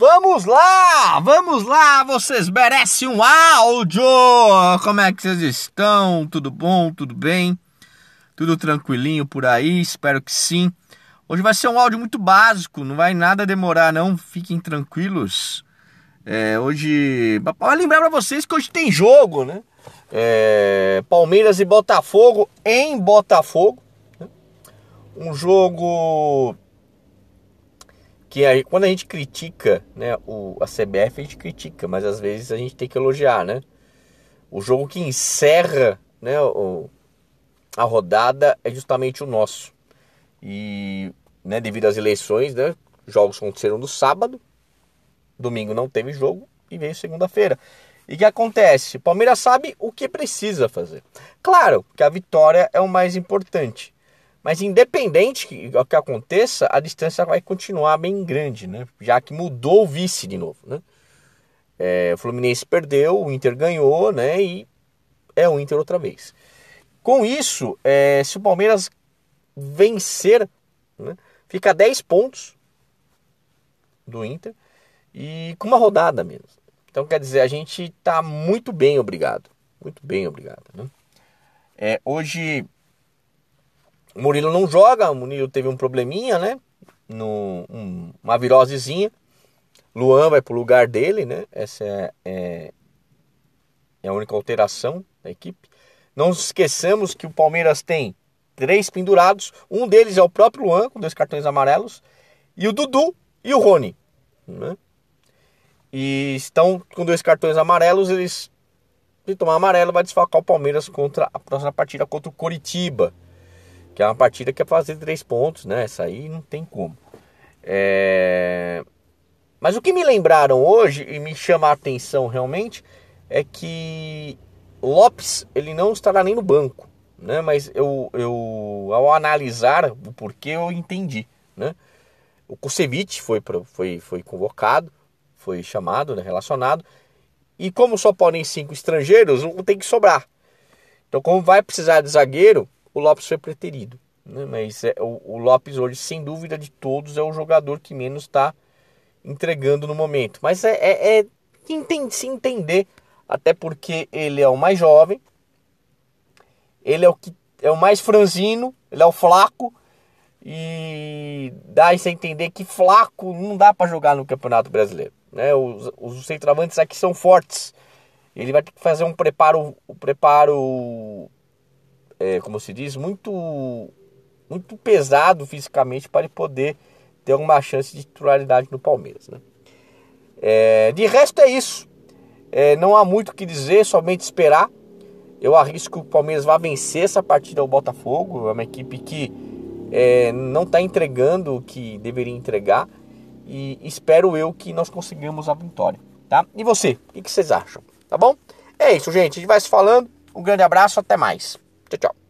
Vamos lá, vamos lá, vocês merecem um áudio! Como é que vocês estão? Tudo bom? Tudo bem? Tudo tranquilinho por aí? Espero que sim. Hoje vai ser um áudio muito básico, não vai nada demorar não, fiquem tranquilos. É, hoje, para lembrar para vocês que hoje tem jogo, né? É, Palmeiras e Botafogo em Botafogo. Né? Um jogo que aí, quando a gente critica né, o, a CBF, a gente critica, mas às vezes a gente tem que elogiar, né? O jogo que encerra né, o, a rodada é justamente o nosso. E né, devido às eleições, né, jogos aconteceram no sábado, domingo não teve jogo e veio segunda-feira. E o que acontece? O Palmeiras sabe o que precisa fazer. Claro que a vitória é o mais importante. Mas independente do que aconteça, a distância vai continuar bem grande, né? Já que mudou o vice de novo, né? É, o Fluminense perdeu, o Inter ganhou, né? E é o Inter outra vez. Com isso, é, se o Palmeiras vencer, né, fica 10 pontos do Inter e com uma rodada menos. Então quer dizer, a gente está muito bem, obrigado. Muito bem, obrigado. Né? É, hoje o Murilo não joga, o Murilo teve um probleminha, né? No, um, uma virosezinha. Luan vai pro lugar dele, né? Essa é, é, é a única alteração da equipe. Não esqueçamos que o Palmeiras tem três pendurados. Um deles é o próprio Luan, com dois cartões amarelos. E o Dudu e o Rony. Né? E estão com dois cartões amarelos. Eles, se tomar amarelo, vai desfalcar o Palmeiras contra a próxima partida contra o Coritiba que é uma partida que é fazer três pontos, né? Essa aí não tem como. É... Mas o que me lembraram hoje e me chama a atenção realmente é que Lopes ele não estará nem no banco, né? Mas eu, eu ao analisar o porquê eu entendi, né? O Kusevich foi, foi, foi convocado, foi chamado, né, relacionado. E como só podem cinco estrangeiros, tem que sobrar. Então, como vai precisar de zagueiro, o Lopes foi preterido. Né? Mas é, o, o, Lopes hoje, sem dúvida de todos, é o jogador que menos está entregando no momento. Mas é, é, é se entender, até porque ele é o mais jovem, ele é o que é o mais franzino, ele é o flaco e dá a entender que flaco não dá para jogar no Campeonato Brasileiro. Né? Os, os centroavantes aqui são fortes. Ele vai ter que fazer um preparo, um preparo é, como se diz, muito, muito pesado fisicamente para ele poder ter uma chance de titularidade no Palmeiras. Né? É, de resto é isso. É, não há muito o que dizer, somente esperar. Eu arrisco que o Palmeiras vá vencer essa partida ao Botafogo. É uma equipe que é, não está entregando o que deveria entregar. E espero eu que nós consigamos a vitória. Tá? E você, o que vocês acham? Tá bom? É isso, gente. A gente vai se falando. Um grande abraço, até mais. Tchau, tchau.